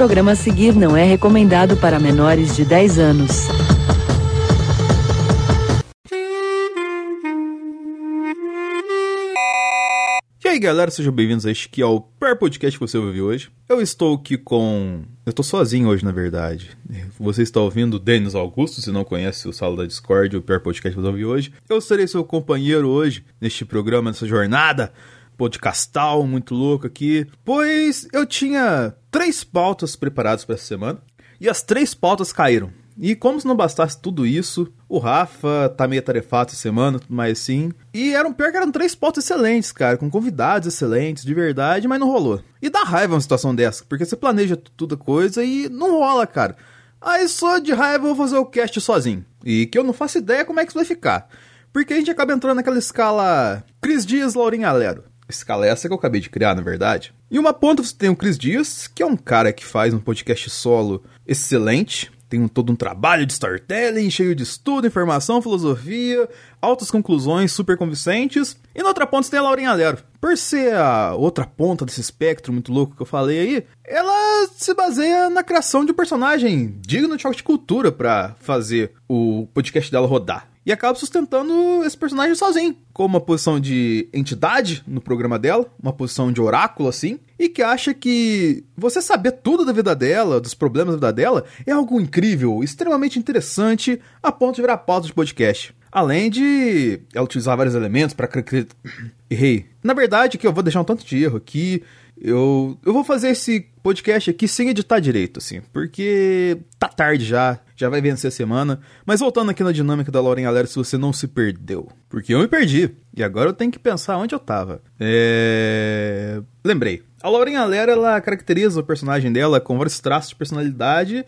programa a seguir não é recomendado para menores de 10 anos. E aí galera, sejam bem-vindos a este que é Per Podcast que você vai ouvir hoje. Eu estou aqui com. Eu estou sozinho hoje, na verdade. Você está ouvindo Denis Augusto, se não conhece o Sala da Discord, o Per Podcast que você vai ouvir hoje. Eu serei seu companheiro hoje neste programa, nessa jornada podcastal muito louco aqui, pois eu tinha três pautas preparadas para essa semana e as três pautas caíram. E como se não bastasse tudo isso, o Rafa tá meio atarefado essa semana, mais assim. E eram pior que eram três pautas excelentes, cara, com convidados excelentes, de verdade, mas não rolou. E dá raiva uma situação dessa, porque você planeja tudo coisa e não rola, cara. Aí só de raiva eu vou fazer o cast sozinho. E que eu não faço ideia como é que isso vai ficar. Porque a gente acaba entrando naquela escala Cris Dias, Laurinha Alero escala essa que eu acabei de criar, na verdade. E uma ponta você tem o Cris Dias, que é um cara que faz um podcast solo excelente, tem um, todo um trabalho de storytelling, cheio de estudo, informação, filosofia, altas conclusões super convincentes. E na outra ponta você tem a Laurinha Alero. Por ser a outra ponta desse espectro muito louco que eu falei aí, ela se baseia na criação de um personagem digno de choque de cultura para fazer o podcast dela rodar e acaba sustentando esse personagem sozinho, com uma posição de entidade no programa dela, uma posição de oráculo assim, e que acha que você saber tudo da vida dela, dos problemas da vida dela, é algo incrível, extremamente interessante, a ponto de virar pauta de podcast. Além de ela utilizar vários elementos para errei. Na verdade, que eu vou deixar um tanto de erro aqui. Eu, eu vou fazer esse podcast aqui sem editar direito, assim, porque tá tarde já, já vai vencer a semana. Mas voltando aqui na dinâmica da Lauren Galera, se você não se perdeu. Porque eu me perdi. E agora eu tenho que pensar onde eu tava. É... Lembrei. A Lauren Galera, ela caracteriza o personagem dela com vários traços de personalidade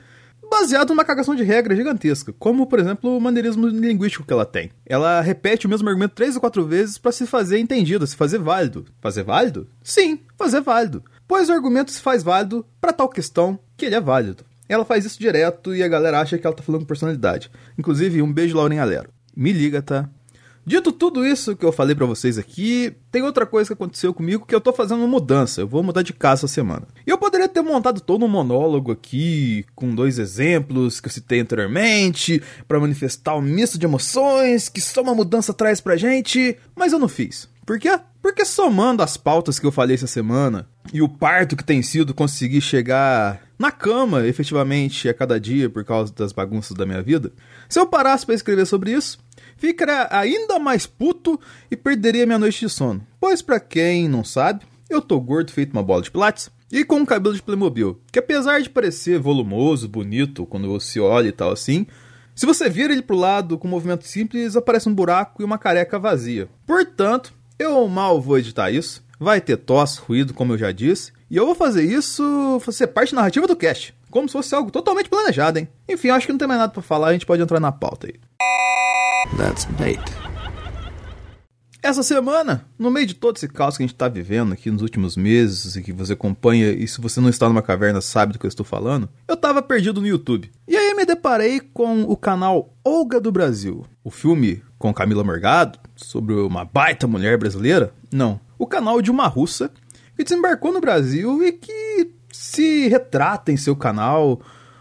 baseado numa cagação de regra gigantesca, como, por exemplo, o maneirismo linguístico que ela tem. Ela repete o mesmo argumento três ou quatro vezes para se fazer entendido, se fazer válido. Fazer válido? Sim, fazer válido. Pois o argumento se faz válido para tal questão que ele é válido. Ela faz isso direto e a galera acha que ela tá falando personalidade. Inclusive, um beijo, Lauren Alero. Me liga, tá? Dito tudo isso que eu falei para vocês aqui, tem outra coisa que aconteceu comigo que eu tô fazendo uma mudança. Eu vou mudar de casa essa semana. E eu poderia ter montado todo um monólogo aqui, com dois exemplos que eu citei anteriormente, para manifestar um misto de emoções que só uma mudança traz pra gente, mas eu não fiz. Por quê? Porque somando as pautas que eu falei essa semana e o parto que tem sido conseguir chegar na cama efetivamente a cada dia por causa das bagunças da minha vida, se eu parasse para escrever sobre isso, ficaria ainda mais puto e perderia minha noite de sono. Pois para quem não sabe, eu tô gordo feito uma bola de pilates e com um cabelo de Playmobil, que apesar de parecer volumoso, bonito quando você olha e tal assim, se você vira ele pro lado com um movimento simples, aparece um buraco e uma careca vazia. Portanto, eu mal vou editar isso, vai ter tosse, ruído, como eu já disse, e eu vou fazer isso ser parte narrativa do cast, como se fosse algo totalmente planejado, hein? Enfim, acho que não tem mais nada para falar, a gente pode entrar na pauta aí. That's bait. Essa semana, no meio de todo esse caos que a gente está vivendo aqui nos últimos meses e que você acompanha, e se você não está numa caverna sabe do que eu estou falando, eu estava perdido no YouTube. E aí me deparei com o canal Olga do Brasil. O filme com Camila Morgado, sobre uma baita mulher brasileira? Não. O canal de uma russa que desembarcou no Brasil e que se retrata em seu canal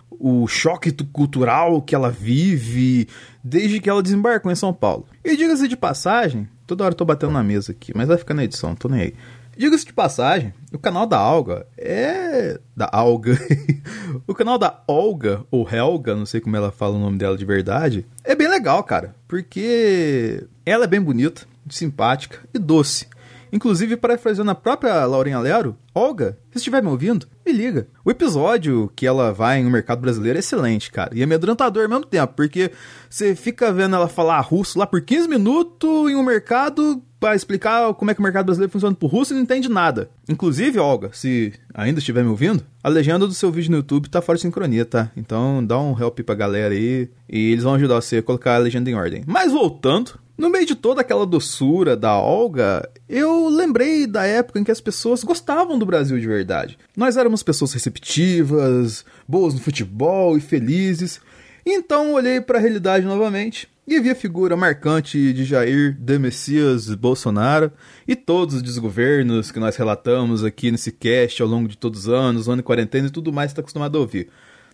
o choque cultural que ela vive desde que ela desembarcou em São Paulo. E diga-se de passagem, toda hora eu tô batendo na mesa aqui, mas vai ficar na edição, tô nem aí. Diga-se de passagem, o canal da Alga é. Da Alga. o canal da Olga, ou Helga, não sei como ela fala o nome dela de verdade, é bem legal, cara. Porque ela é bem bonita, simpática e doce. Inclusive, parafraseando a própria Laurinha Lero, Olga, se estiver me ouvindo, me liga. O episódio que ela vai no mercado brasileiro é excelente, cara. E é amedrontador ao mesmo tempo, porque você fica vendo ela falar russo lá por 15 minutos em um mercado para explicar como é que o mercado brasileiro funciona pro russo e não entende nada. Inclusive, Olga, se ainda estiver me ouvindo, a legenda do seu vídeo no YouTube tá fora de sincronia, tá? Então dá um help pra galera aí e eles vão ajudar você a colocar a legenda em ordem. Mas voltando, no meio de toda aquela doçura da Olga, eu lembrei da época em que as pessoas gostavam do Brasil de verdade. Nós éramos pessoas receptivas, boas no futebol e felizes. Então olhei para a realidade novamente e vi a figura marcante de Jair de Messias Bolsonaro e todos os desgovernos que nós relatamos aqui nesse cast ao longo de todos os anos, ano de quarentena e tudo mais que está acostumado a ouvir.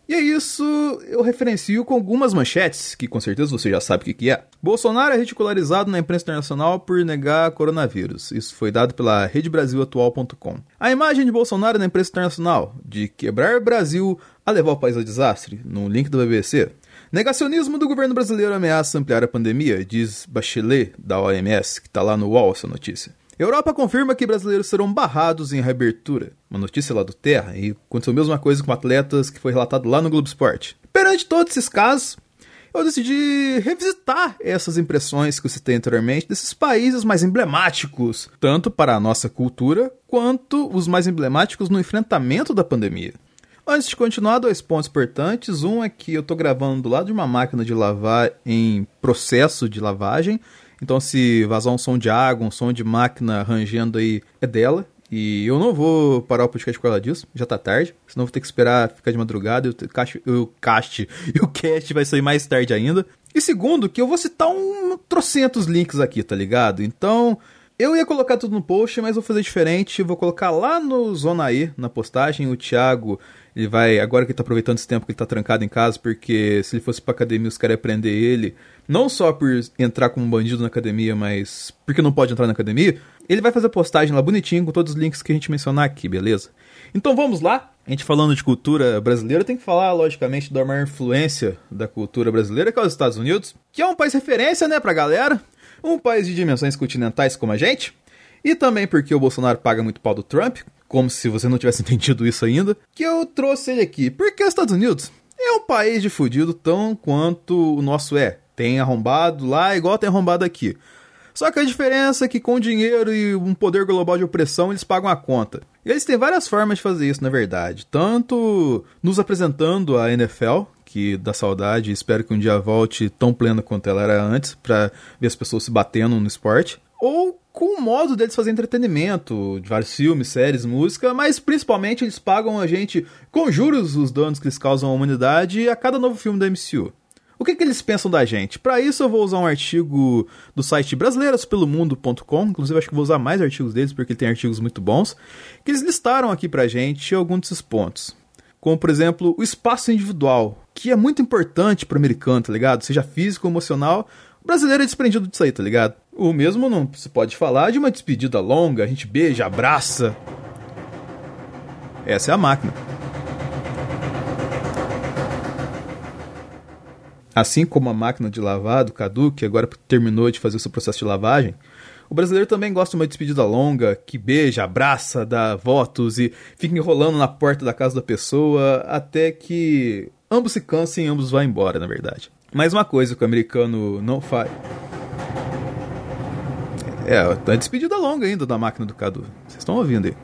E é isso, eu referencio com algumas manchetes, que com certeza você já sabe o que, é. Bolsonaro é ridicularizado na imprensa internacional por negar coronavírus. Isso foi dado pela redebrasilatual.com. A imagem de Bolsonaro na imprensa internacional, de quebrar Brasil a levar o país ao desastre, no link do BBC. Negacionismo do governo brasileiro ameaça ampliar a pandemia, diz Bachelet, da OMS, que está lá no UOL essa notícia. Europa confirma que brasileiros serão barrados em reabertura. Uma notícia lá do Terra, e aconteceu a mesma coisa com atletas que foi relatado lá no Globo Esporte. Perante todos esses casos, eu decidi revisitar essas impressões que eu citei anteriormente desses países mais emblemáticos, tanto para a nossa cultura, quanto os mais emblemáticos no enfrentamento da pandemia. Antes de continuar, dois pontos importantes. Um é que eu estou gravando do lado de uma máquina de lavar em processo de lavagem, então, se vazar um som de água, um som de máquina rangendo aí, é dela. E eu não vou parar o podcast por causa disso, já tá tarde. Senão vou ter que esperar ficar de madrugada e o cast, o cast o cast vai sair mais tarde ainda. E segundo, que eu vou citar um trocentos links aqui, tá ligado? Então, eu ia colocar tudo no post, mas vou fazer diferente. Vou colocar lá no Zona E, na postagem, o Thiago ele vai, agora que ele tá aproveitando esse tempo que ele tá trancado em casa, porque se ele fosse pra academia os caras iam prender ele, não só por entrar como bandido na academia, mas porque não pode entrar na academia, ele vai fazer postagem lá bonitinho com todos os links que a gente mencionar aqui, beleza? Então vamos lá. A gente falando de cultura brasileira, tem que falar, logicamente, da maior influência da cultura brasileira, que é os Estados Unidos, que é um país referência, né, pra galera. Um país de dimensões continentais como a gente. E também porque o Bolsonaro paga muito pau do Trump, como se você não tivesse entendido isso ainda, que eu trouxe ele aqui. Porque os Estados Unidos é um país de fudido tão quanto o nosso é. Tem arrombado lá igual tem arrombado aqui. Só que a diferença é que com dinheiro e um poder global de opressão eles pagam a conta. E eles têm várias formas de fazer isso, na verdade. Tanto nos apresentando a NFL, que dá saudade, espero que um dia volte tão plena quanto ela era antes, para ver as pessoas se batendo no esporte. Ou com o modo deles fazer entretenimento, de vários filmes, séries, música, mas principalmente eles pagam a gente com juros os danos que eles causam à humanidade a cada novo filme da MCU. O que, que eles pensam da gente? Para isso eu vou usar um artigo do site brasileiraspelomundo.com, inclusive acho que vou usar mais artigos deles porque tem artigos muito bons, que eles listaram aqui pra gente alguns desses pontos. Como, por exemplo, o espaço individual, que é muito importante pro americano, tá ligado? Seja físico ou emocional, o brasileiro é desprendido disso aí, tá ligado? O mesmo não se pode falar de uma despedida longa, a gente beija, abraça. Essa é a máquina. Assim como a máquina de lavar do Cadu, que agora terminou de fazer o seu processo de lavagem, o brasileiro também gosta de uma despedida longa, que beija, abraça, dá votos e fica enrolando na porta da casa da pessoa até que ambos se cansem e ambos vão embora, na verdade. Mais uma coisa que o americano não faz. É, tá despedida longa ainda da máquina do Cadu. Vocês estão ouvindo aí.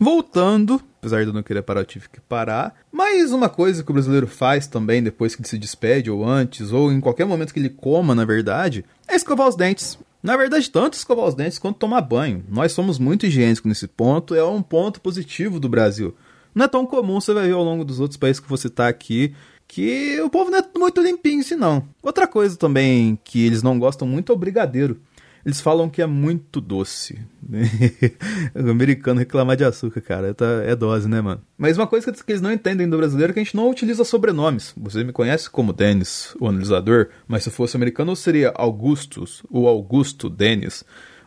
Voltando, apesar de eu não querer parar, eu tive que parar. Mas uma coisa que o brasileiro faz também depois que ele se despede, ou antes, ou em qualquer momento que ele coma, na verdade, é escovar os dentes. Na verdade, tanto escovar os dentes quanto tomar banho. Nós somos muito higiênicos nesse ponto, é um ponto positivo do Brasil. Não é tão comum, você vai ver ao longo dos outros países que você está aqui, que o povo não é muito limpinho assim, não. Outra coisa também que eles não gostam muito é o brigadeiro. Eles falam que é muito doce. o americano reclamar de açúcar, cara, tá, é dose, né, mano? Mas uma coisa que eles não entendem do brasileiro é que a gente não utiliza sobrenomes. Você me conhece como Dennis, o analisador, mas se fosse americano seria Augustus, o Augusto Dennis.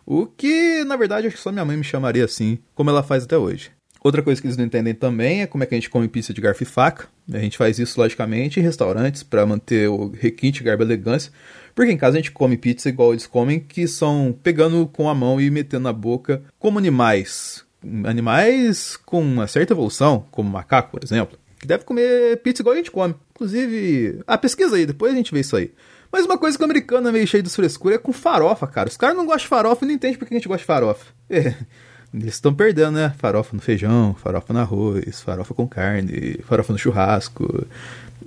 O que, na verdade, acho que só minha mãe me chamaria assim, como ela faz até hoje. Outra coisa que eles não entendem também é como é que a gente come pizza de garfo e faca. A gente faz isso, logicamente, em restaurantes para manter o requinte, garbo e elegância. Porque em casa a gente come pizza igual eles comem, que são pegando com a mão e metendo na boca, como animais. Animais com uma certa evolução, como macaco, por exemplo, que deve comer pizza igual a gente come. Inclusive, ah, pesquisa aí, depois a gente vê isso aí. Mas uma coisa que o americano é meio cheio de frescura é com farofa, cara. Os caras não gostam de farofa e não entendem por que a gente gosta de farofa. É. Eles estão perdendo, né? Farofa no feijão, farofa no arroz, farofa com carne, farofa no churrasco.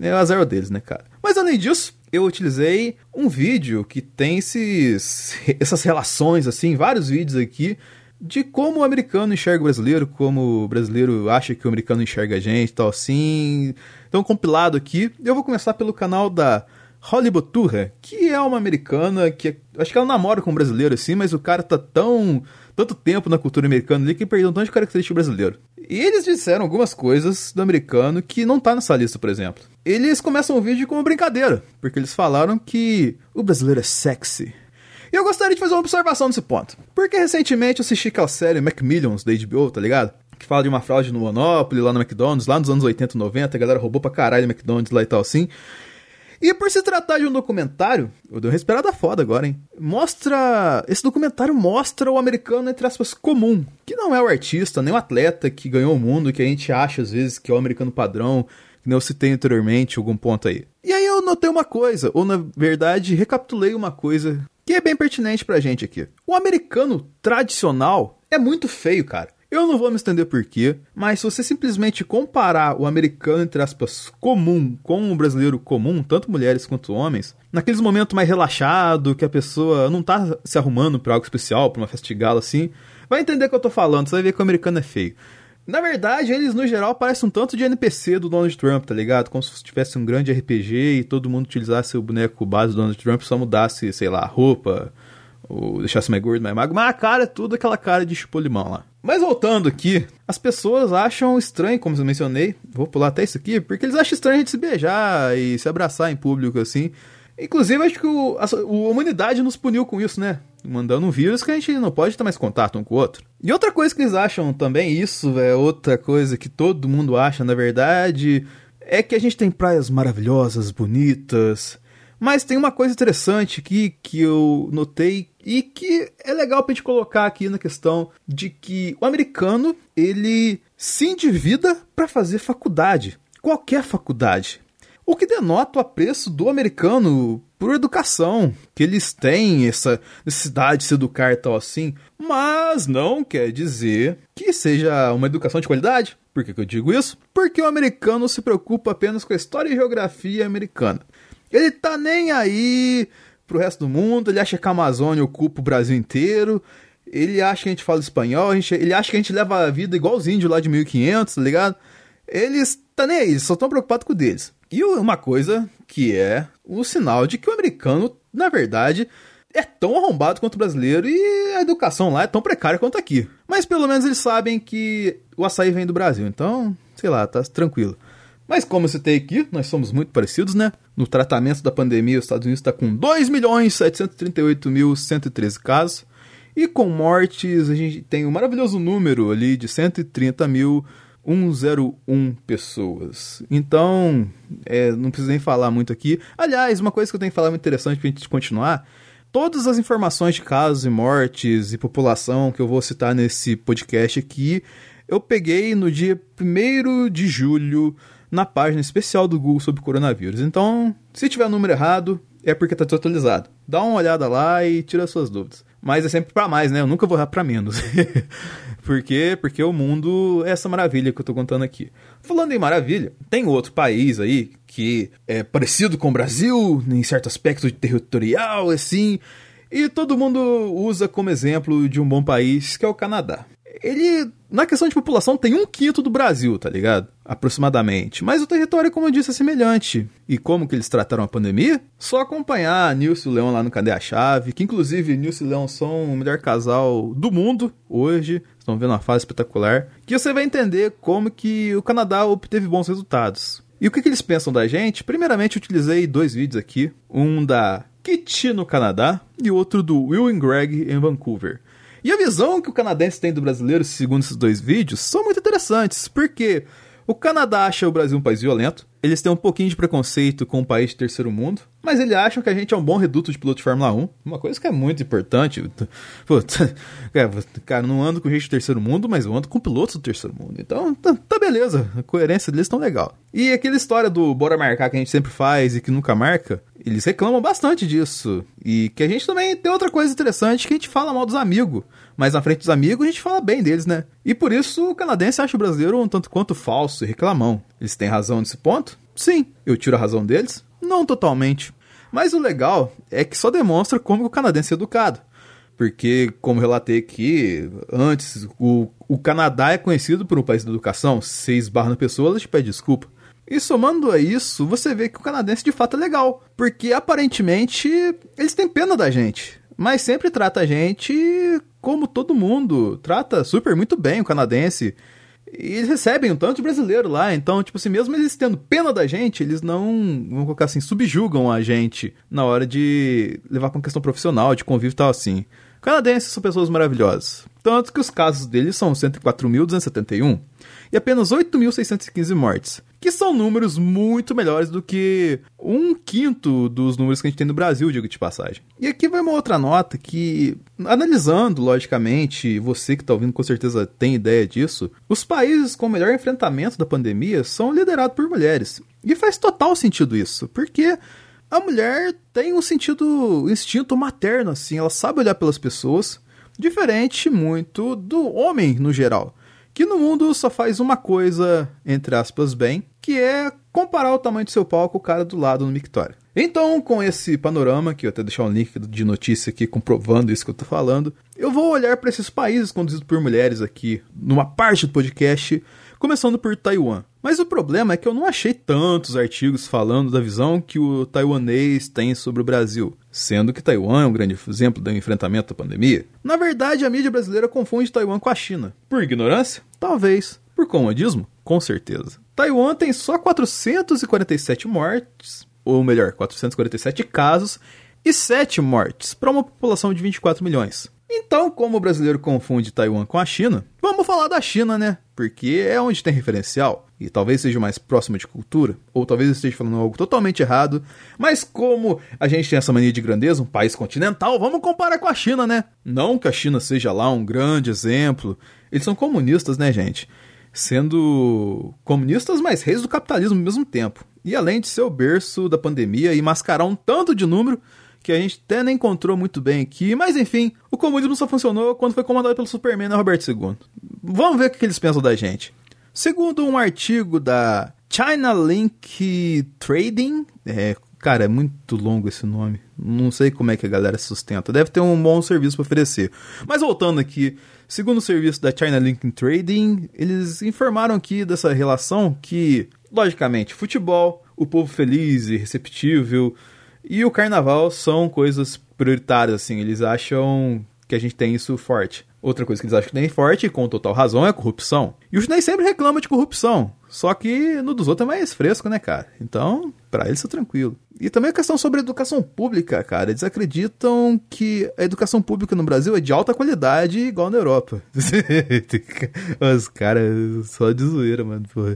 É o azar deles, né, cara? Mas além disso, eu utilizei um vídeo que tem esses, essas relações, assim, vários vídeos aqui, de como o americano enxerga o brasileiro, como o brasileiro acha que o americano enxerga a gente, tal assim. Então, compilado aqui, eu vou começar pelo canal da Holly Boturra, que é uma americana que acho que ela namora com um brasileiro assim, mas o cara tá tão tanto tempo na cultura americana ali que perdeu um tanto de característica brasileiro. E eles disseram algumas coisas do americano que não tá nessa lista, por exemplo. Eles começam o vídeo com uma brincadeira, porque eles falaram que o brasileiro é sexy. E eu gostaria de fazer uma observação nesse ponto. Porque recentemente eu assisti aquela série Macmillions da HBO, tá ligado? Que fala de uma fraude no Monopoly, lá no McDonald's, lá nos anos 80 e 90, a galera roubou pra caralho o McDonald's lá e tal assim. E por se tratar de um documentário, eu dei uma respirada foda agora, hein? Mostra. Esse documentário mostra o americano, entre aspas, comum. Que não é o artista, nem o atleta que ganhou o mundo, que a gente acha às vezes que é o americano padrão, que não eu citei anteriormente, algum ponto aí. E aí eu notei uma coisa, ou na verdade, recapitulei uma coisa que é bem pertinente pra gente aqui. O americano tradicional é muito feio, cara. Eu não vou me estender por quê, mas se você simplesmente comparar o americano, entre aspas, comum com o brasileiro comum, tanto mulheres quanto homens, naqueles momentos mais relaxado, que a pessoa não tá se arrumando para algo especial, pra uma festa assim, vai entender o que eu tô falando, você vai ver que o americano é feio. Na verdade, eles no geral parecem um tanto de NPC do Donald Trump, tá ligado? Como se tivesse um grande RPG e todo mundo utilizasse o boneco base do Donald Trump, só mudasse, sei lá, a roupa, ou deixasse mais gordo, mais magro, mas a cara é tudo aquela cara de chupou-limão lá. Mas voltando aqui, as pessoas acham estranho, como eu mencionei, vou pular até isso aqui, porque eles acham estranho a gente se beijar e se abraçar em público assim. Inclusive, acho que o, a, a, humanidade nos puniu com isso, né? Mandando um vírus que a gente não pode ter mais contato um com o outro. E outra coisa que eles acham também, isso é outra coisa que todo mundo acha, na verdade, é que a gente tem praias maravilhosas, bonitas. Mas tem uma coisa interessante aqui que eu notei e que é legal pra gente colocar aqui na questão de que o americano, ele se endivida para fazer faculdade. Qualquer faculdade. O que denota o apreço do americano por educação, que eles têm essa necessidade de se educar e tal assim, mas não quer dizer que seja uma educação de qualidade. Por que, que eu digo isso? Porque o americano se preocupa apenas com a história e geografia americana. Ele tá nem aí pro resto do mundo, ele acha que a Amazônia ocupa o Brasil inteiro, ele acha que a gente fala espanhol, gente, ele acha que a gente leva a vida igual os índios lá de 1500, tá ligado? Eles tá nem aí, só estão preocupados com o deles. E uma coisa que é o sinal de que o americano, na verdade, é tão arrombado quanto o brasileiro e a educação lá é tão precária quanto aqui. Mas pelo menos eles sabem que o açaí vem do Brasil, então, sei lá, tá tranquilo. Mas como eu citei aqui, nós somos muito parecidos, né? No tratamento da pandemia, os Estados Unidos está com 2.738.113 casos. E com mortes, a gente tem um maravilhoso número ali de 130.101 pessoas. Então, é, não preciso nem falar muito aqui. Aliás, uma coisa que eu tenho que falar muito interessante para a gente continuar todas as informações de casos e mortes e população que eu vou citar nesse podcast aqui, eu peguei no dia 1 de julho na página especial do Google sobre coronavírus. Então, se tiver número errado, é porque está desatualizado. Dá uma olhada lá e tira suas dúvidas. Mas é sempre para mais, né? Eu nunca vou errar para menos. Por quê? Porque o mundo é essa maravilha que eu tô contando aqui. Falando em maravilha, tem outro país aí que é parecido com o Brasil, em certo aspecto territorial, assim, e todo mundo usa como exemplo de um bom país, que é o Canadá ele, na questão de população, tem um quinto do Brasil, tá ligado? Aproximadamente. Mas o território, como eu disse, é semelhante. E como que eles trataram a pandemia? Só acompanhar Nilson e Leão lá no Cadê a Chave, que inclusive Nilson e Leão são o melhor casal do mundo hoje. Estão vendo uma fase espetacular. Que você vai entender como que o Canadá obteve bons resultados. E o que, que eles pensam da gente? Primeiramente, utilizei dois vídeos aqui. Um da Kitty no Canadá e outro do Will and Greg em Vancouver. E a visão que o canadense tem do brasileiro, segundo esses dois vídeos, são muito interessantes, porque o Canadá acha o Brasil um país violento, eles têm um pouquinho de preconceito com o país de terceiro mundo, mas eles acham que a gente é um bom reduto de piloto de Fórmula 1, uma coisa que é muito importante. Pô, cara, não ando com gente do terceiro mundo, mas eu ando com pilotos do terceiro mundo. Então, tá, tá beleza, a coerência deles tão legal. E aquela história do bora marcar que a gente sempre faz e que nunca marca, eles reclamam bastante disso. E que a gente também tem outra coisa interessante que a gente fala mal dos amigos. Mas na frente dos amigos a gente fala bem deles, né? E por isso o canadense acha o brasileiro um tanto quanto falso e reclamão. Eles têm razão nesse ponto? Sim. Eu tiro a razão deles? Não totalmente. Mas o legal é que só demonstra como o canadense é educado. Porque, como relatei aqui, antes, o, o Canadá é conhecido por um país da educação. Se esbarra na pessoa, ela te pede desculpa. E somando a isso, você vê que o canadense de fato é legal. Porque aparentemente eles têm pena da gente. Mas sempre trata a gente como todo mundo. Trata super muito bem o canadense. E eles recebem um tanto de brasileiro lá, então, tipo assim, mesmo eles tendo pena da gente, eles não, vamos colocar assim, subjugam a gente na hora de levar uma questão profissional, de convívio e tal assim. Canadenses são pessoas maravilhosas. Tanto que os casos deles são 104.271 e apenas 8.615 mortes, que são números muito melhores do que um quinto dos números que a gente tem no Brasil, digo de passagem. E aqui vai uma outra nota que, analisando logicamente, você que está ouvindo com certeza tem ideia disso, os países com melhor enfrentamento da pandemia são liderados por mulheres. E faz total sentido isso, porque a mulher tem um sentido, instinto materno, assim, ela sabe olhar pelas pessoas, diferente muito do homem no geral, que no mundo só faz uma coisa, entre aspas, bem, que é comparar o tamanho do seu pau com o cara do lado no mictório. Então, com esse panorama, que eu até deixar um link de notícia aqui comprovando isso que eu tô falando, eu vou olhar para esses países conduzidos por mulheres aqui, numa parte do podcast, começando por Taiwan. Mas o problema é que eu não achei tantos artigos falando da visão que o taiwanês tem sobre o Brasil, sendo que Taiwan é um grande exemplo do enfrentamento da pandemia. Na verdade, a mídia brasileira confunde Taiwan com a China. Por ignorância? Talvez. Por comodismo? Com certeza. Taiwan tem só 447 mortes, ou melhor, 447 casos e 7 mortes para uma população de 24 milhões. Então, como o brasileiro confunde Taiwan com a China, vamos falar da China, né? Porque é onde tem referencial e talvez seja mais próximo de cultura, ou talvez eu esteja falando algo totalmente errado, mas como a gente tem essa mania de grandeza, um país continental, vamos comparar com a China, né? Não que a China seja lá um grande exemplo, eles são comunistas, né, gente? Sendo comunistas, mas reis do capitalismo ao mesmo tempo. E além de ser o berço da pandemia e mascarar um tanto de número que a gente até nem encontrou muito bem aqui, mas enfim, o comunismo só funcionou quando foi comandado pelo Superman e Roberto II. Vamos ver o que eles pensam da gente. Segundo um artigo da China Link Trading, é, cara, é muito longo esse nome. Não sei como é que a galera sustenta. Deve ter um bom serviço para oferecer. Mas voltando aqui, segundo o serviço da China Link Trading, eles informaram aqui dessa relação que, logicamente, futebol, o povo feliz e receptível, e o carnaval são coisas prioritárias, assim. Eles acham que a gente tem isso forte. Outra coisa que eles acham que tem forte, com total razão, é a corrupção. E o chinês sempre reclama de corrupção. Só que no dos outros é mais fresco, né, cara? Então, para eles é tranquilo. E também a questão sobre a educação pública, cara. Eles acreditam que a educação pública no Brasil é de alta qualidade, igual na Europa. Os caras só de zoeira, mano. Porra.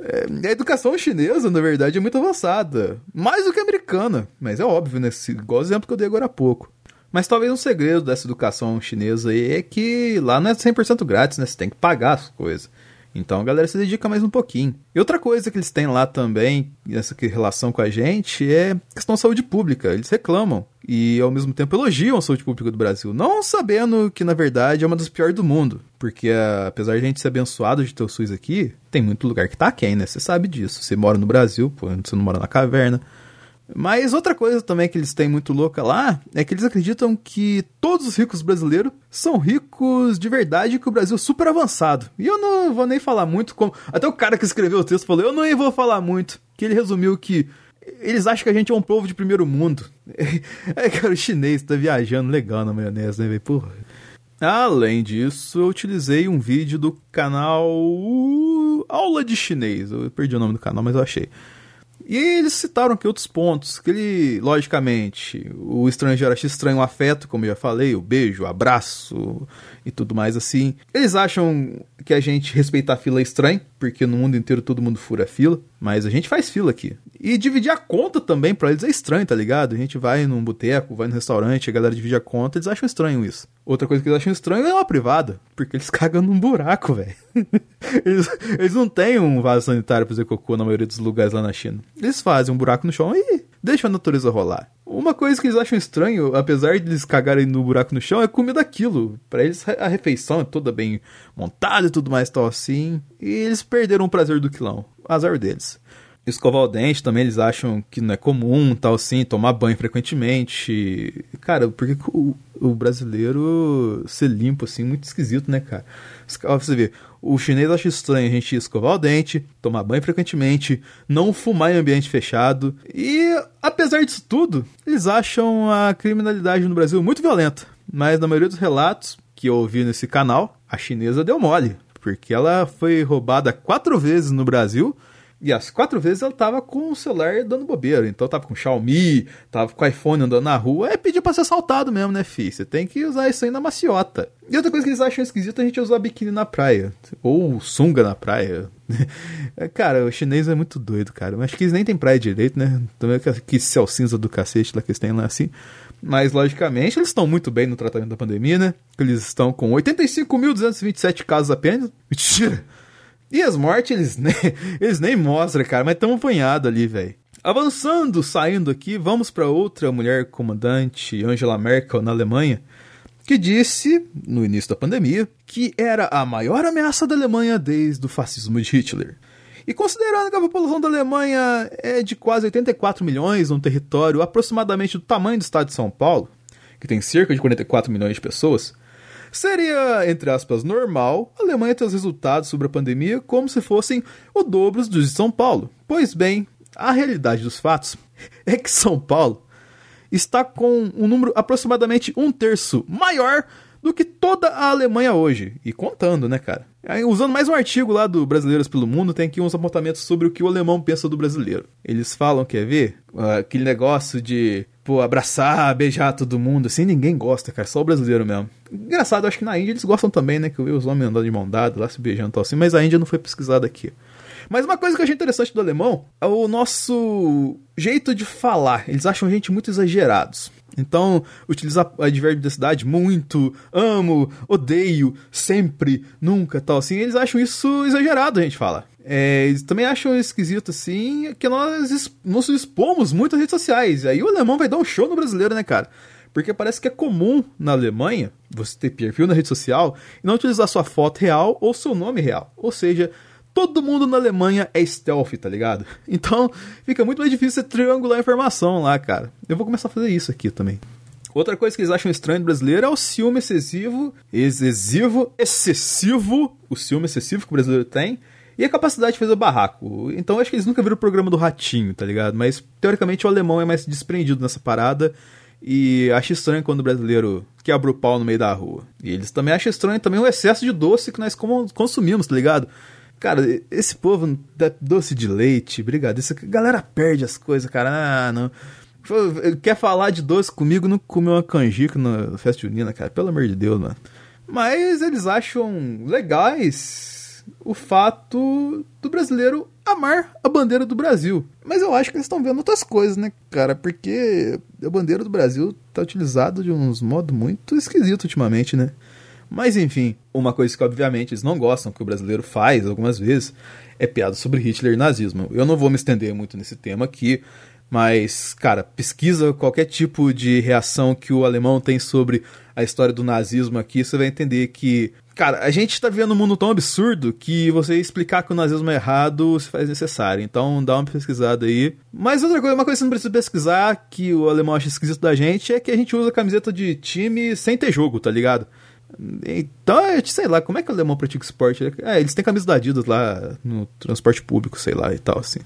É, a educação chinesa, na verdade, é muito avançada. Mais do que americana. Mas é óbvio, né? Igual o exemplo que eu dei agora há pouco. Mas talvez um segredo dessa educação chinesa aí é que lá não é 100% grátis, né? Você tem que pagar as coisas. Então a galera se dedica mais um pouquinho. E outra coisa que eles têm lá também, nessa relação com a gente, é questão de saúde pública. Eles reclamam e ao mesmo tempo elogiam a saúde pública do Brasil, não sabendo que na verdade é uma das piores do mundo. Porque apesar de a gente ser abençoado de ter o SUS aqui, tem muito lugar que tá aquém, né? Você sabe disso. Você mora no Brasil, pô, você não mora na caverna. Mas outra coisa também que eles têm muito louca lá é que eles acreditam que todos os ricos brasileiros são ricos de verdade que o Brasil é super avançado. E eu não vou nem falar muito como. Até o cara que escreveu o texto falou: eu não vou falar muito. Que ele resumiu que eles acham que a gente é um povo de primeiro mundo. É, cara, o chinês tá viajando legal na maionese, né, velho? Porra. Além disso, eu utilizei um vídeo do canal Aula de Chinês. Eu perdi o nome do canal, mas eu achei e eles citaram aqui outros pontos, que ele, logicamente, o estrangeiro acha estranho o afeto, como eu já falei, o beijo, o abraço e tudo mais assim. Eles acham que a gente respeitar a fila é estranho, porque no mundo inteiro todo mundo fura fila, mas a gente faz fila aqui. E dividir a conta também para eles é estranho, tá ligado? A gente vai num boteco, vai no restaurante, a galera divide a conta, eles acham estranho isso. Outra coisa que eles acham estranho é uma privada, porque eles cagam num buraco, velho. eles, eles não têm um vaso sanitário pra fazer cocô na maioria dos lugares lá na China. Eles fazem um buraco no chão e deixam a natureza rolar. Uma coisa que eles acham estranho, apesar de eles cagarem no buraco no chão, é comer daquilo. Para eles a refeição é toda bem montada e tudo mais tal assim. E eles perderam o prazer do quilão. Azar deles. Escovar o dente também eles acham que não é comum, tal assim, tomar banho frequentemente. Cara, porque o, o brasileiro ser limpo assim, muito esquisito, né, cara? Você vê, o chinês acha estranho a gente escovar o dente, tomar banho frequentemente, não fumar em ambiente fechado. E, apesar disso tudo, eles acham a criminalidade no Brasil muito violenta. Mas na maioria dos relatos que eu ouvi nesse canal, a chinesa deu mole. Porque ela foi roubada quatro vezes no Brasil e as quatro vezes ela tava com o celular dando bobeira. Então tava com Xiaomi, tava com iPhone andando na rua. É pedir pra ser assaltado mesmo, né, fi? Você tem que usar isso aí na maciota. E outra coisa que eles acham esquisita é a gente usar biquíni na praia. Ou sunga na praia. cara, o chinês é muito doido, cara. Acho que eles nem têm praia direito, né? Também que céu cinza do cacete lá que eles têm lá assim. Mas, logicamente, eles estão muito bem no tratamento da pandemia, né? Eles estão com 85.227 casos apenas. Mentira! E as mortes, eles nem, eles nem mostram, cara, mas estão apanhados ali, velho. Avançando, saindo aqui, vamos para outra mulher comandante, Angela Merkel, na Alemanha, que disse, no início da pandemia, que era a maior ameaça da Alemanha desde o fascismo de Hitler. E considerando que a população da Alemanha é de quase 84 milhões, num território aproximadamente do tamanho do estado de São Paulo, que tem cerca de 44 milhões de pessoas, Seria, entre aspas, normal a Alemanha ter os resultados sobre a pandemia como se fossem o dobro dos de São Paulo. Pois bem, a realidade dos fatos é que São Paulo está com um número aproximadamente um terço maior do que toda a Alemanha hoje. E contando, né, cara? Aí, usando mais um artigo lá do Brasileiros pelo Mundo, tem aqui uns apontamentos sobre o que o alemão pensa do brasileiro. Eles falam, quer ver? Uh, aquele negócio de, pô, abraçar, beijar todo mundo, assim, ninguém gosta, cara, só o brasileiro mesmo. Engraçado, acho que na Índia eles gostam também, né, que eu vi os homens andando de mão dada lá, se beijando e tal assim, mas a Índia não foi pesquisada aqui. Mas uma coisa que eu achei interessante do alemão é o nosso jeito de falar. Eles acham a gente muito exagerados. Então, utilizar a diversidade muito, amo, odeio, sempre, nunca, tal assim, eles acham isso exagerado, a gente fala. É, eles também acham esquisito, assim, que nós nos expomos muito nas redes sociais. E aí o alemão vai dar um show no brasileiro, né, cara? Porque parece que é comum na Alemanha você ter perfil na rede social e não utilizar sua foto real ou seu nome real. Ou seja, todo mundo na Alemanha é stealth, tá ligado? Então fica muito mais difícil você triangular a informação lá, cara. Eu vou começar a fazer isso aqui também. Outra coisa que eles acham estranho do brasileiro é o ciúme excessivo, excessivo, excessivo, o ciúme excessivo que o brasileiro tem, e a capacidade de fazer barraco. Então acho que eles nunca viram o programa do Ratinho, tá ligado? Mas teoricamente o alemão é mais desprendido nessa parada. E acho estranho quando o brasileiro quebra o pau no meio da rua. E eles também acham estranho também o excesso de doce que nós consumimos, tá ligado? Cara, esse povo doce de leite, brigadeiro, a galera perde as coisas, cara. Ah, não. Quer falar de doce comigo, não comeu uma canjica na festa junina, cara. Pelo amor de Deus, mano. Mas eles acham legais o fato do brasileiro amar a bandeira do Brasil. Mas eu acho que eles estão vendo outras coisas, né, cara? Porque a bandeira do Brasil tá utilizada de uns modos muito esquisitos ultimamente, né? Mas enfim, uma coisa que obviamente eles não gostam, que o brasileiro faz algumas vezes, é piada sobre Hitler e nazismo. Eu não vou me estender muito nesse tema aqui, mas, cara, pesquisa qualquer tipo de reação que o alemão tem sobre a história do nazismo aqui, você vai entender que, cara, a gente está vivendo um mundo tão absurdo que você explicar que o nazismo é errado se faz necessário. Então dá uma pesquisada aí. Mas outra coisa, uma coisa que você não precisa pesquisar, que o alemão acha esquisito da gente, é que a gente usa camiseta de time sem ter jogo, tá ligado? Então, sei lá, como é que o alemão pratica esporte? É, eles têm camisa da Adidas lá no transporte público, sei lá, e tal, assim.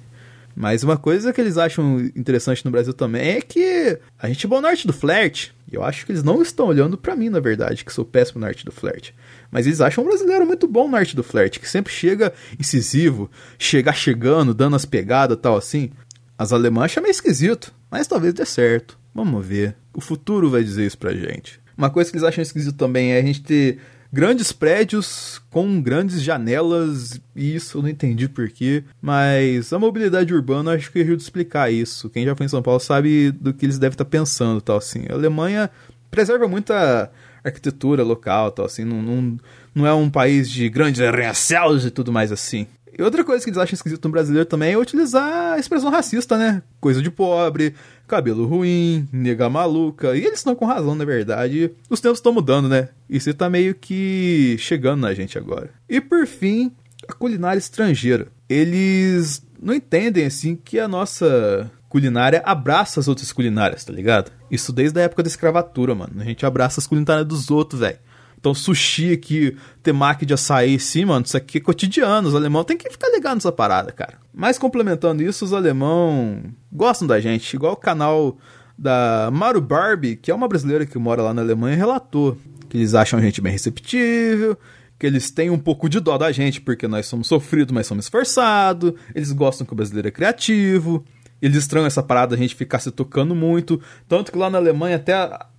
Mas uma coisa que eles acham interessante no Brasil também é que a gente é bom na arte do flerte. Eu acho que eles não estão olhando para mim, na verdade, que sou péssimo na arte do flerte. Mas eles acham um brasileiro muito bom na arte do flerte, que sempre chega incisivo, chega chegando, dando as pegadas tal assim. As alemãs acham meio esquisito, mas talvez dê certo. Vamos ver. O futuro vai dizer isso pra gente. Uma coisa que eles acham esquisito também é a gente ter grandes prédios com grandes janelas, e isso eu não entendi porquê, mas a mobilidade urbana acho que ajuda a explicar isso. Quem já foi em São Paulo sabe do que eles devem estar pensando, tal assim. A Alemanha preserva muita arquitetura local, tal assim, não, não, não é um país de grandes arranha-céus e tudo mais assim. E outra coisa que eles acham esquisito no brasileiro também é utilizar a expressão racista, né? Coisa de pobre, cabelo ruim, nega maluca. E eles estão com razão, na verdade. Os tempos estão mudando, né? Isso tá meio que chegando na gente agora. E por fim, a culinária estrangeira. Eles não entendem, assim, que a nossa culinária abraça as outras culinárias, tá ligado? Isso desde a época da escravatura, mano. A gente abraça as culinárias dos outros, velho. Então, sushi aqui, temaki de açaí, sim, mano, isso aqui é cotidiano. Os alemão tem que ficar ligado nessa parada, cara. Mas complementando isso, os alemão gostam da gente. Igual o canal da Maru Barbie, que é uma brasileira que mora lá na Alemanha, relatou que eles acham a gente bem receptível, que eles têm um pouco de dó da gente porque nós somos sofridos, mas somos esforçados. Eles gostam que o brasileiro é criativo. Eles estranham essa parada a gente ficar se tocando muito. Tanto que lá na Alemanha até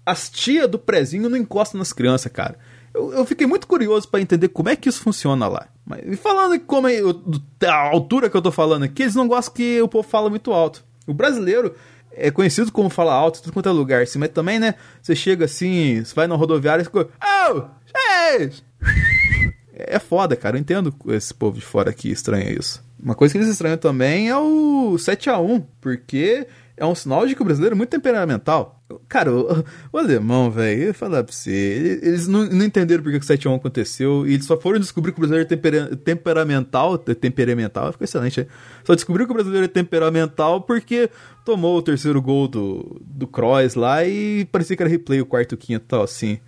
as tia do prezinho não encostam nas crianças, cara. Eu, eu fiquei muito curioso para entender como é que isso funciona lá. Mas, e falando como é, a altura que eu tô falando aqui, eles não gostam que o povo fala muito alto. O brasileiro é conhecido como fala alto, tudo quanto é lugar, assim, mas também, né, você chega assim, você vai na rodoviária e fica, oh, gente! É foda, cara, eu entendo esse povo de fora aqui estranha isso. Uma coisa que eles estranham também é o 7 a 1 porque é um sinal de que o brasileiro é muito temperamental. Cara, o, o alemão, velho, eu ia falar pra você, eles não, não entenderam porque que o 7x1 aconteceu, e eles só foram descobrir que o brasileiro é tempera, temperamental, temperamental, ficou excelente, né? Só descobriu que o brasileiro é temperamental porque tomou o terceiro gol do, do Kroos lá e parecia que era replay o quarto, quinto e tal, assim.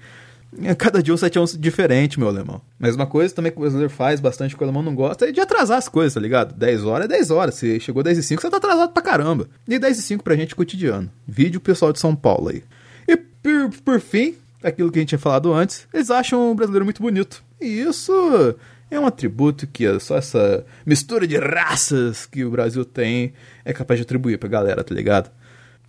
É, cada dia um 7 x 1 diferente, meu alemão. Mas uma coisa também que o brasileiro faz bastante que o alemão não gosta é de atrasar as coisas, tá ligado? 10 horas é 10 horas. Se chegou 10 e 5, você tá atrasado pra caramba. E 10 e 5 pra gente é cotidiano. Vídeo pessoal de São Paulo aí. E por, por fim, aquilo que a gente tinha falado antes, eles acham o brasileiro muito bonito. E isso é um atributo que é só essa mistura de raças que o Brasil tem é capaz de atribuir pra galera, tá ligado?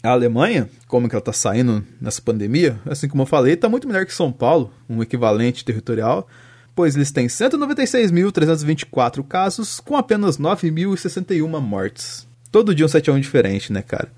A Alemanha, como que ela está saindo nessa pandemia, assim como eu falei, está muito melhor que São Paulo, um equivalente territorial, pois eles têm 196.324 casos com apenas 9.061 mortes. Todo dia um 7x1 diferente, né, cara?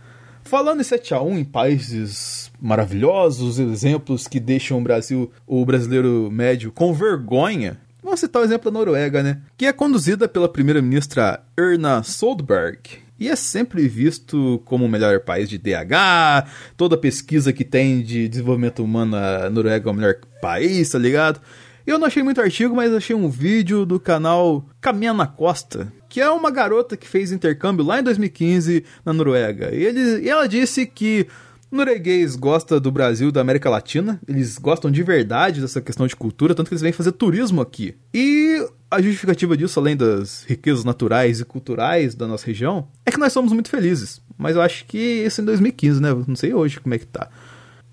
Falando em 7x1 em países maravilhosos, exemplos que deixam o Brasil, o brasileiro médio com vergonha, vamos citar o exemplo da Noruega, né? Que é conduzida pela primeira-ministra Erna Solberg e é sempre visto como o melhor país de DH. Toda pesquisa que tem de desenvolvimento humano, a Noruega é o melhor país, tá ligado? Eu não achei muito artigo, mas achei um vídeo do canal Caminha na Costa, que é uma garota que fez intercâmbio lá em 2015 na Noruega. E, ele, e ela disse que norueguês gosta do Brasil da América Latina, eles gostam de verdade dessa questão de cultura, tanto que eles vêm fazer turismo aqui. E a justificativa disso, além das riquezas naturais e culturais da nossa região, é que nós somos muito felizes. Mas eu acho que isso em 2015, né? Não sei hoje como é que tá.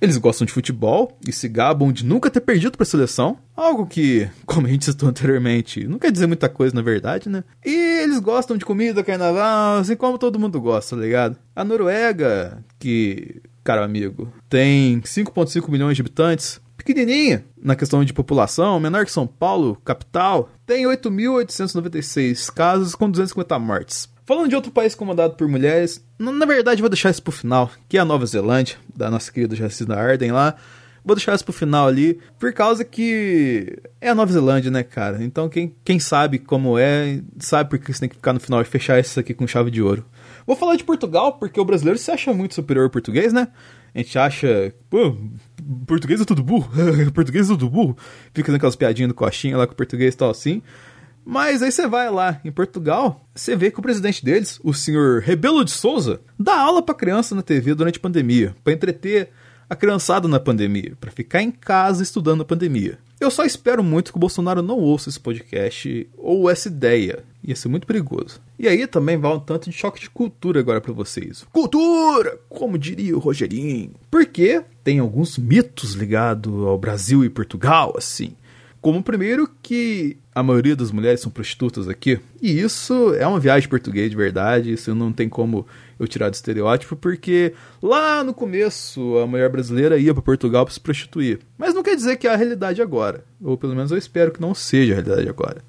Eles gostam de futebol e se gabam de nunca ter perdido para a seleção, algo que, como a gente citou anteriormente, não quer dizer muita coisa na verdade, né? E eles gostam de comida, carnaval, assim como todo mundo gosta, tá ligado? A Noruega, que caro amigo, tem 5,5 milhões de habitantes, pequenininha na questão de população, menor que São Paulo, capital, tem 8.896 casos com 250 mortes. Falando de outro país comandado por mulheres, na verdade vou deixar isso pro final, que é a Nova Zelândia, da nossa querida Jacinda Arden lá. Vou deixar isso pro final ali, por causa que é a Nova Zelândia, né, cara? Então quem, quem sabe como é, sabe porque você tem que ficar no final e fechar isso aqui com chave de ouro. Vou falar de Portugal, porque o brasileiro se acha muito superior ao português, né? A gente acha, pô, português é tudo burro, português é tudo burro. Fica fazendo aquelas piadinhas do coxinha lá com o português e tal assim. Mas aí você vai lá em Portugal, você vê que o presidente deles, o senhor Rebelo de Souza, dá aula para criança na TV durante a pandemia, para entreter a criançada na pandemia, para ficar em casa estudando a pandemia. Eu só espero muito que o Bolsonaro não ouça esse podcast ou essa ideia. Ia ser muito perigoso. E aí também vai um tanto de choque de cultura agora para vocês. Cultura! Como diria o Rogerinho. Porque tem alguns mitos ligados ao Brasil e Portugal, assim. Como primeiro, que a maioria das mulheres são prostitutas aqui. E isso é uma viagem português de verdade, isso não tem como eu tirar do estereótipo, porque lá no começo a mulher brasileira ia para Portugal para se prostituir. Mas não quer dizer que é a realidade agora. Ou pelo menos eu espero que não seja a realidade agora.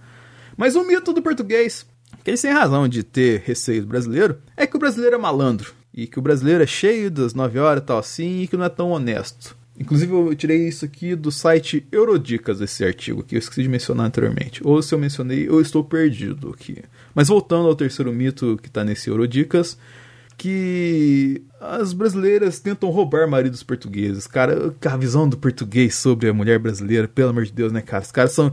Mas o mito do português, que eles têm razão de ter receio do brasileiro, é que o brasileiro é malandro. E que o brasileiro é cheio das 9 horas e tal assim, e que não é tão honesto. Inclusive, eu tirei isso aqui do site Eurodicas, esse artigo que eu esqueci de mencionar anteriormente. Ou se eu mencionei, eu estou perdido aqui. Mas voltando ao terceiro mito que está nesse Eurodicas, que as brasileiras tentam roubar maridos portugueses. Cara, a visão do português sobre a mulher brasileira, pelo amor de Deus, né, cara? Os caras são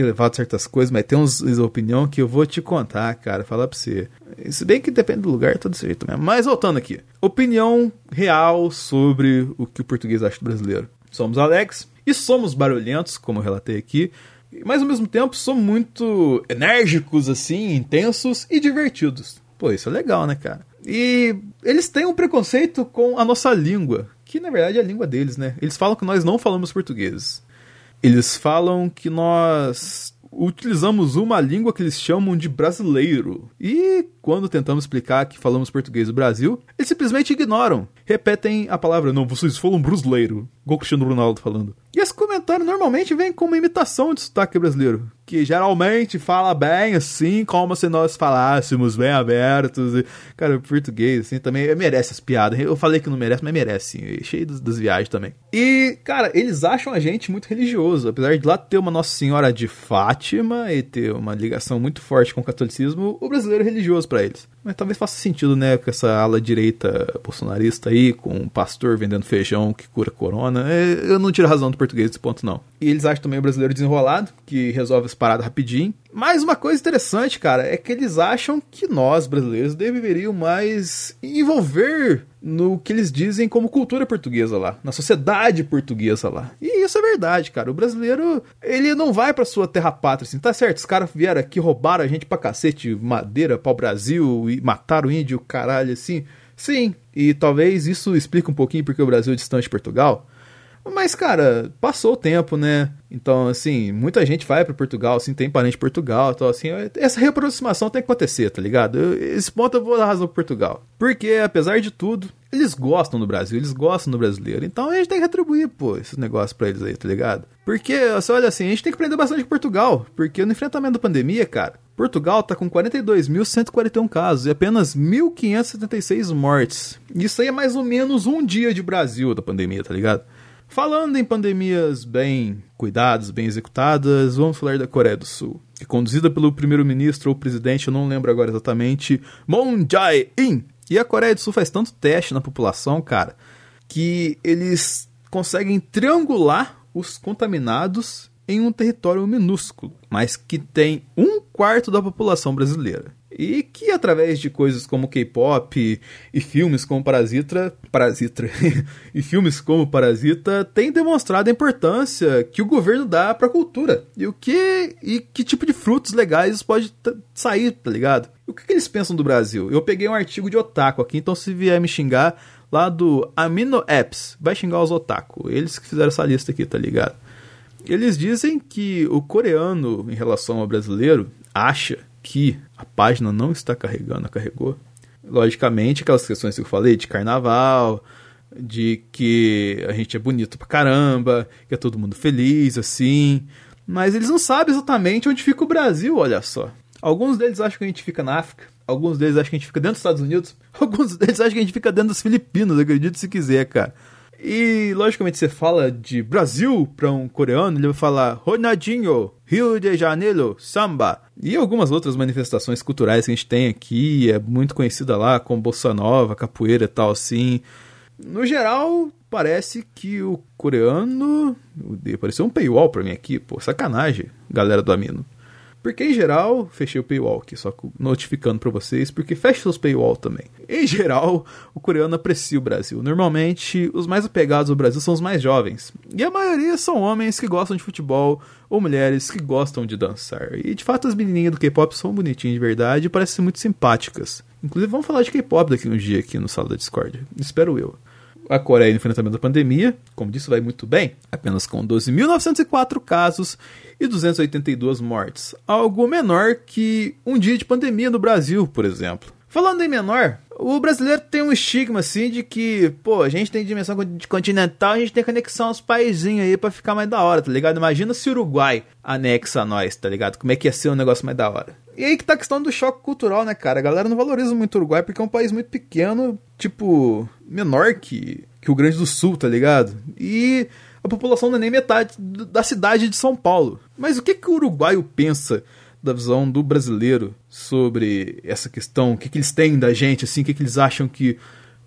elevados certas coisas, mas tem uns opinião que eu vou te contar, cara, falar pra você. Se bem que depende do lugar, tá desse jeito mesmo. Mas voltando aqui. Opinião real sobre o que o português acha do brasileiro. Somos Alex e somos barulhentos, como eu relatei aqui. Mas ao mesmo tempo somos muito enérgicos, assim, intensos e divertidos. Pô, isso é legal, né, cara? E eles têm um preconceito com a nossa língua, que na verdade é a língua deles, né? Eles falam que nós não falamos português. Eles falam que nós utilizamos uma língua que eles chamam de brasileiro. E quando tentamos explicar que falamos português do Brasil, eles simplesmente ignoram. Repetem a palavra, não, vocês falam brasileiro. Igual Cristiano Ronaldo falando. E esse comentário normalmente vem como imitação de sotaque brasileiro. Que geralmente fala bem assim, como se nós falássemos bem abertos. E, cara, português, assim, também merece as piadas. Eu falei que não merece, mas merece. Cheio das viagens também. E, cara, eles acham a gente muito religioso. Apesar de lá ter uma Nossa Senhora de Fátima e ter uma ligação muito forte com o catolicismo, o brasileiro é religioso para eles. Mas talvez faça sentido, né, com essa ala direita bolsonarista aí, com um pastor vendendo feijão que cura corona. É, eu não tiro razão do português desse ponto, não. E eles acham também o brasileiro desenrolado, que resolve as paradas rapidinho. Mas uma coisa interessante, cara, é que eles acham que nós, brasileiros, deveríamos mais envolver no que eles dizem como cultura portuguesa lá, na sociedade portuguesa lá. E isso é verdade, cara. O brasileiro, ele não vai pra sua terra pátria assim, tá certo? Os caras vieram aqui, roubaram a gente pra cacete, madeira pau Brasil e mataram o índio, caralho, assim. Sim, e talvez isso explique um pouquinho porque o Brasil é distante de Portugal. Mas, cara, passou o tempo, né? Então, assim, muita gente vai para Portugal, assim, tem parente em Portugal, então, assim, essa reaproximação tem que acontecer, tá ligado? Eu, esse ponto eu vou dar razão pro Portugal. Porque, apesar de tudo, eles gostam do Brasil, eles gostam do brasileiro. Então a gente tem que retribuir, pô, esses negócios pra eles aí, tá ligado? Porque, olha assim, a gente tem que aprender bastante com Portugal. Porque no enfrentamento da pandemia, cara, Portugal tá com 42.141 casos e apenas 1.576 mortes. Isso aí é mais ou menos um dia de Brasil da pandemia, tá ligado? Falando em pandemias bem cuidadas, bem executadas, vamos falar da Coreia do Sul, que conduzida pelo primeiro-ministro ou presidente, eu não lembro agora exatamente, Moon Jae-in. E a Coreia do Sul faz tanto teste na população, cara, que eles conseguem triangular os contaminados em um território minúsculo, mas que tem um quarto da população brasileira e que através de coisas como K-pop e filmes como Parasita, Parasita e filmes como Parasita tem demonstrado a importância que o governo dá para a cultura e o que e que tipo de frutos legais pode sair, tá ligado? O que, que, eles pensam do Brasil? Eu peguei um artigo de otaku aqui, então se vier me xingar lá do Amino Apps, vai xingar os otaku. Eles que fizeram essa lista aqui, tá ligado? Eles dizem que o coreano, em relação ao brasileiro, acha que a página não está carregando, carregou. Logicamente, aquelas questões que eu falei de carnaval, de que a gente é bonito pra caramba, que é todo mundo feliz, assim. Mas eles não sabem exatamente onde fica o Brasil, olha só. Alguns deles acham que a gente fica na África, alguns deles acham que a gente fica dentro dos Estados Unidos, alguns deles acham que a gente fica dentro das Filipinas, acredito se quiser, cara. E, logicamente, você fala de Brasil para um coreano, ele vai falar Ronaldinho, Rio de Janeiro, samba. E algumas outras manifestações culturais que a gente tem aqui, é muito conhecida lá, como Bossa Nova, capoeira e tal, assim. No geral, parece que o coreano. Apareceu um paywall pra mim aqui, pô, sacanagem, galera do Amino. Porque em geral, fechei o paywall aqui, só notificando para vocês, porque fecha seus paywall também. Em geral, o coreano aprecia o Brasil. Normalmente, os mais apegados ao Brasil são os mais jovens. E a maioria são homens que gostam de futebol ou mulheres que gostam de dançar. E de fato, as menininhas do K-pop são bonitinhas de verdade e parecem muito simpáticas. Inclusive, vamos falar de K-pop daqui um dia aqui no Sala da Discord. Espero eu a Coreia no enfrentamento da pandemia, como disse, vai muito bem, apenas com 12.904 casos e 282 mortes, algo menor que um dia de pandemia no Brasil, por exemplo. Falando em menor, o brasileiro tem um estigma assim de que, pô, a gente tem dimensão continental, a gente tem conexão aos paizinhos aí para ficar mais da hora, tá ligado? Imagina se o Uruguai anexa a nós, tá ligado? Como é que ia ser um negócio mais da hora? E aí que tá a questão do choque cultural, né, cara? A galera não valoriza muito o Uruguai porque é um país muito pequeno, tipo, menor que, que o Grande do Sul, tá ligado? E a população não é nem metade da cidade de São Paulo. Mas o que, que o uruguaio pensa da visão do brasileiro sobre essa questão? O que, que eles têm da gente, assim, o que, que eles acham que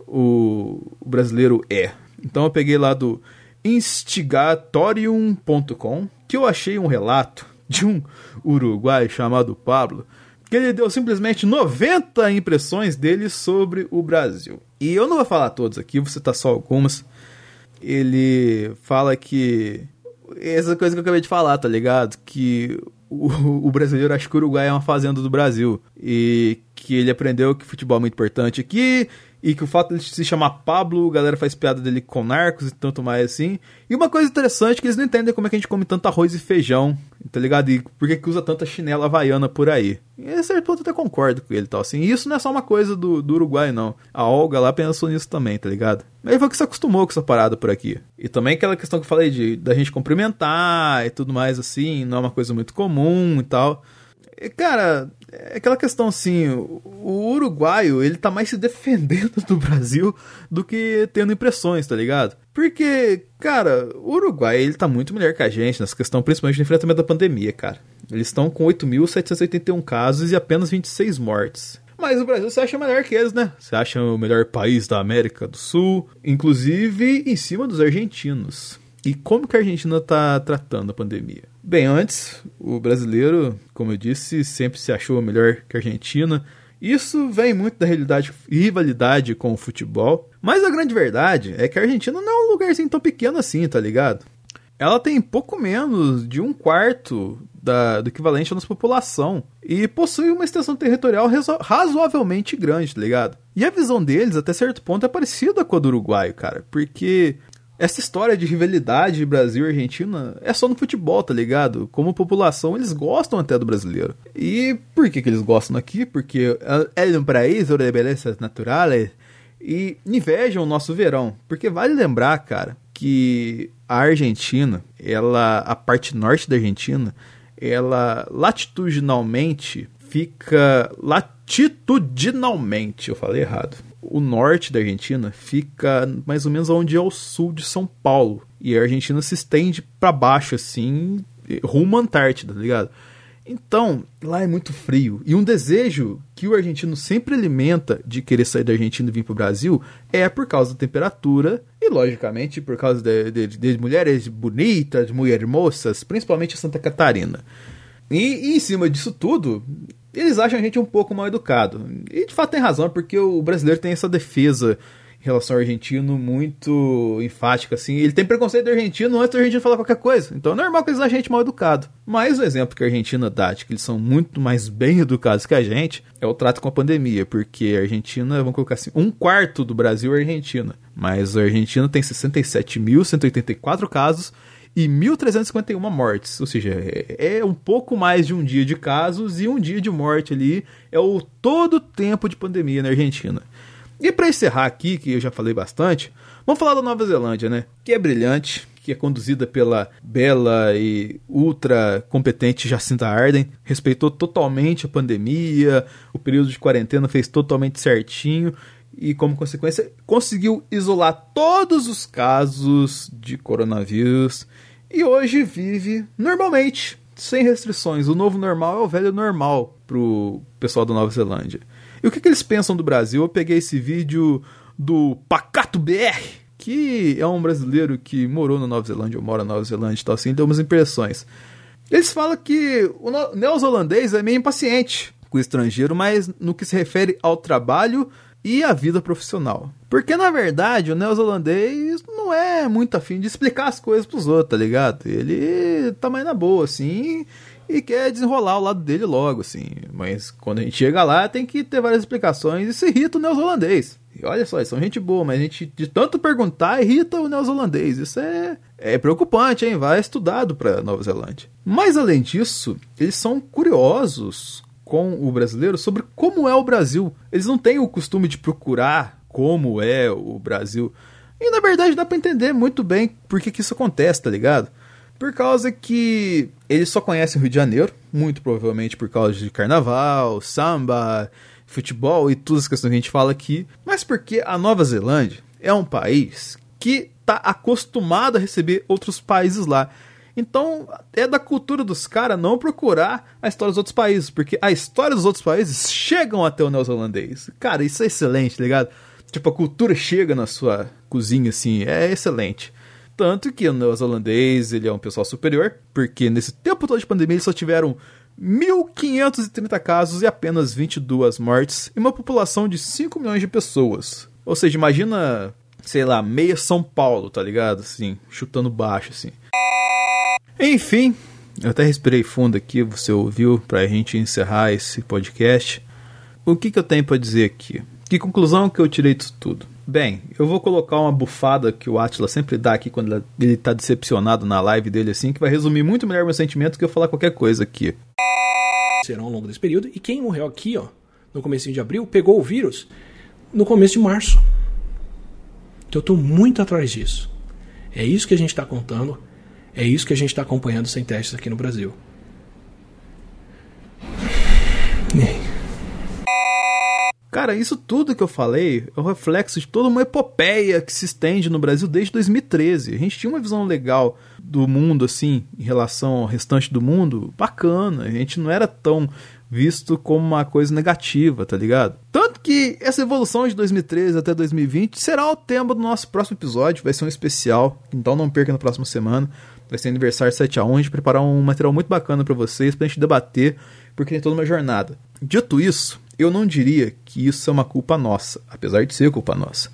o, o brasileiro é? Então eu peguei lá do instigatorium.com que eu achei um relato de um uruguaio chamado Pablo que ele deu simplesmente 90 impressões dele sobre o Brasil. E eu não vou falar todos aqui, vou citar só algumas. Ele fala que. Essa coisa que eu acabei de falar, tá ligado? Que o, o brasileiro acha que o Uruguai é uma fazenda do Brasil. E que ele aprendeu que futebol é muito importante aqui e que o fato de se chamar Pablo, a galera faz piada dele com narcos e tanto mais assim. E uma coisa interessante que eles não entendem como é que a gente come tanto arroz e feijão, tá ligado? E por que, que usa tanta chinela havaiana por aí. E a certo ponto eu até concordo com ele e tal, assim. E isso não é só uma coisa do, do Uruguai, não. A Olga lá pensou nisso também, tá ligado? Aí foi que se acostumou com essa parada por aqui. E também aquela questão que eu falei de da gente cumprimentar e tudo mais assim, não é uma coisa muito comum e tal. Cara, é aquela questão assim, o uruguaio, ele tá mais se defendendo do Brasil do que tendo impressões, tá ligado? Porque, cara, o Uruguai, ele tá muito melhor que a gente nessa questão, principalmente no enfrentamento da pandemia, cara. Eles estão com 8.781 casos e apenas 26 mortes. Mas o Brasil você acha melhor que eles, né? Você acha o melhor país da América do Sul, inclusive em cima dos argentinos. E como que a Argentina está tratando a pandemia? Bem, antes, o brasileiro, como eu disse, sempre se achou melhor que a Argentina. Isso vem muito da realidade rivalidade com o futebol. Mas a grande verdade é que a Argentina não é um lugarzinho tão pequeno assim, tá ligado? Ela tem pouco menos de um quarto da, do equivalente à nossa população e possui uma extensão territorial razoavelmente grande, tá ligado? E a visão deles, até certo ponto, é parecida com a do Uruguai, cara, porque essa história de rivalidade Brasil e Argentina é só no futebol, tá ligado? Como população, eles gostam até do brasileiro. E por que, que eles gostam aqui? Porque é um país de belezas naturais e invejam o nosso verão. Porque vale lembrar, cara, que a Argentina, ela, a parte norte da Argentina, ela latitudinalmente fica latitudinalmente, eu falei errado o norte da Argentina fica mais ou menos onde é o sul de São Paulo. E a Argentina se estende para baixo, assim, rumo à Antártida, tá ligado? Então, lá é muito frio. E um desejo que o argentino sempre alimenta de querer sair da Argentina e vir para o Brasil é por causa da temperatura e, logicamente, por causa de, de, de mulheres bonitas, mulheres moças, principalmente Santa Catarina. E, e, em cima disso tudo, eles acham a gente um pouco mal educado. E de fato tem razão, porque o brasileiro tem essa defesa em relação ao argentino muito enfática, assim. Ele tem preconceito do argentino antes do argentino falar qualquer coisa. Então é normal que eles achem a gente mal educado. Mas o exemplo que a Argentina dá de que eles são muito mais bem educados que a gente é o trato com a pandemia, porque a Argentina, vamos colocar assim, um quarto do Brasil é Argentina. Mas a Argentina tem 67.184 casos e 1.351 mortes. Ou seja, é, é, um pouco mais de um dia de casos e um dia de morte ali. É o todo tempo de pandemia na Argentina. E para encerrar aqui, que eu já falei bastante, vamos falar da Nova Zelândia, né? Que é brilhante, que é conduzida pela bela e ultra competente Jacinta Arden, respeitou totalmente a pandemia, o período de quarentena fez totalmente certinho e, como consequência, conseguiu isolar todos os casos de coronavírus e hoje vive normalmente, sem restrições. O novo normal é o velho normal pro pessoal da Nova Zelândia. E o que, que eles pensam do Brasil? Eu peguei esse vídeo do Pacato BR, que é um brasileiro que morou na Nova Zelândia, ou mora na Nova Zelândia e tal assim, deu umas impressões. Eles falam que o neozelandês é meio impaciente com o estrangeiro, mas no que se refere ao trabalho e à vida profissional. Porque, na verdade, o neozelandês não é muito afim de explicar as coisas pros outros, tá ligado? Ele tá mais na boa, assim, e quer desenrolar o lado dele logo, assim. Mas quando a gente chega lá, tem que ter várias explicações e irrita o neozelandês. E olha só, eles são gente boa, mas a gente, de tanto perguntar, irrita o neozelandês. Isso é, é preocupante, hein? Vai estudado pra Nova Zelândia. Mas além disso, eles são curiosos com o brasileiro sobre como é o Brasil. Eles não têm o costume de procurar como é o Brasil. E na verdade dá para entender muito bem por que, que isso acontece, tá ligado? Por causa que eles só conhecem o Rio de Janeiro, muito provavelmente por causa de carnaval, samba, futebol e todas as questões que a gente fala aqui, mas porque a Nova Zelândia é um país que tá acostumado a receber outros países lá. Então, é da cultura dos caras não procurar a história dos outros países, porque a história dos outros países chegam até o neozelandês. Cara, isso é excelente, tá ligado? Tipo, a cultura chega na sua cozinha, assim, é excelente. Tanto que o neozelandês, ele é um pessoal superior, porque nesse tempo todo de pandemia eles só tiveram 1.530 casos e apenas 22 mortes, e uma população de 5 milhões de pessoas. Ou seja, imagina, sei lá, meia São Paulo, tá ligado? Assim, chutando baixo, assim. Enfim, eu até respirei fundo aqui, você ouviu, pra gente encerrar esse podcast. O que, que eu tenho para dizer aqui? Que conclusão que eu tirei disso tudo? Bem, eu vou colocar uma bufada que o Atila sempre dá aqui quando ele tá decepcionado na live dele assim, que vai resumir muito melhor meu sentimento que eu falar qualquer coisa aqui. Serão ao longo desse período. E quem morreu aqui, ó, no começo de abril, pegou o vírus no começo de março. Então eu tô muito atrás disso. É isso que a gente está contando. É isso que a gente está acompanhando sem testes aqui no Brasil. Cara, isso tudo que eu falei é o reflexo de toda uma epopeia que se estende no Brasil desde 2013. A gente tinha uma visão legal do mundo, assim, em relação ao restante do mundo, bacana. A gente não era tão visto como uma coisa negativa, tá ligado? Tanto que essa evolução de 2013 até 2020 será o tema do nosso próximo episódio, vai ser um especial, então não perca na próxima semana. Vai ser aniversário 7 a 1, a gente preparar um material muito bacana para vocês, pra gente debater, porque tem toda uma jornada. Dito isso, eu não diria que isso é uma culpa nossa, apesar de ser culpa nossa.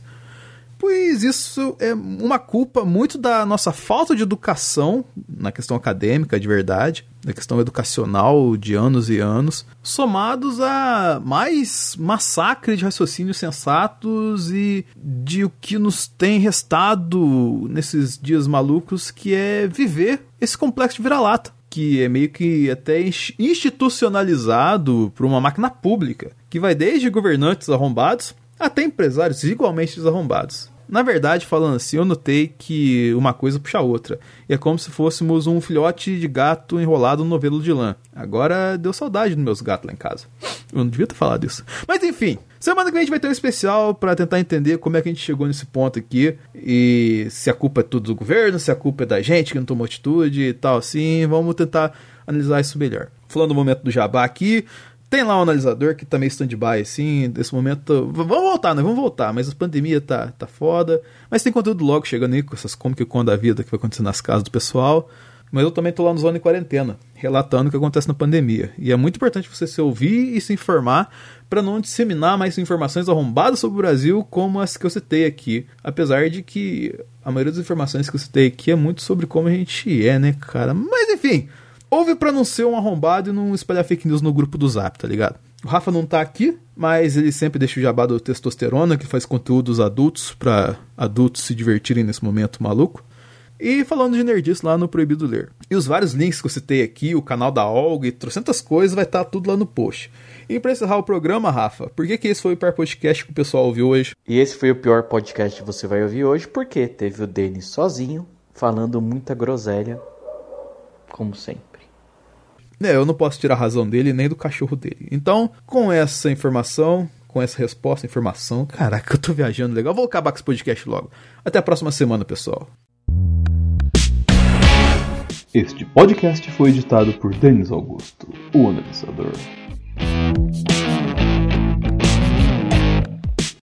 Pois isso é uma culpa muito da nossa falta de educação na questão acadêmica, de verdade, na questão educacional de anos e anos, somados a mais massacre de raciocínios sensatos e de o que nos tem restado nesses dias malucos, que é viver esse complexo de vira-lata que é meio que até institucionalizado por uma máquina pública, que vai desde governantes arrombados até empresários igualmente desarrombados. Na verdade, falando assim, eu notei que uma coisa puxa a outra. E é como se fôssemos um filhote de gato enrolado no novelo de lã. Agora deu saudade dos meus gatos lá em casa. Eu não devia ter falado isso. Mas enfim, semana que vem a gente vai ter um especial para tentar entender como é que a gente chegou nesse ponto aqui. E se a culpa é tudo do governo, se a culpa é da gente que não tomou atitude e tal assim. Vamos tentar analisar isso melhor. Falando do momento do jabá aqui, tem lá um analisador que tá meio stand-by, assim, nesse momento. Vamos voltar, né? Vamos voltar, mas a pandemia tá, tá foda. Mas tem conteúdo logo chegando aí com essas como que quando a vida que vai acontecer nas casas do pessoal. Mas eu também tô lá no Zona em Quarentena, relatando o que acontece na pandemia. E é muito importante você se ouvir e se informar para não disseminar mais informações arrombadas sobre o Brasil como as que eu citei aqui. Apesar de que a maioria das informações que eu citei aqui é muito sobre como a gente é, né, cara? Mas enfim, Ouve pra não ser um arrombado e não espalhar fake news no grupo do Zap, tá ligado? O Rafa não tá aqui, mas ele sempre deixa o jabá do Testosterona, que faz conteúdos adultos para adultos se divertirem nesse momento maluco. E falando de nerdice lá no Proibido Ler. E os vários links que eu citei aqui, o canal da Olga e trocentas coisas, vai estar tá tudo lá no post. E pra encerrar o programa, Rafa, por que, que esse foi o pior podcast que o pessoal ouviu hoje? E esse foi o pior podcast que você vai ouvir hoje, porque teve o Denis sozinho, falando muita groselha, como sempre. É, eu não posso tirar a razão dele nem do cachorro dele. Então, com essa informação, com essa resposta, informação, caraca, eu tô viajando legal. Vou acabar com esse podcast logo. Até a próxima semana, pessoal. Este podcast foi editado por Denis Augusto, o analisador.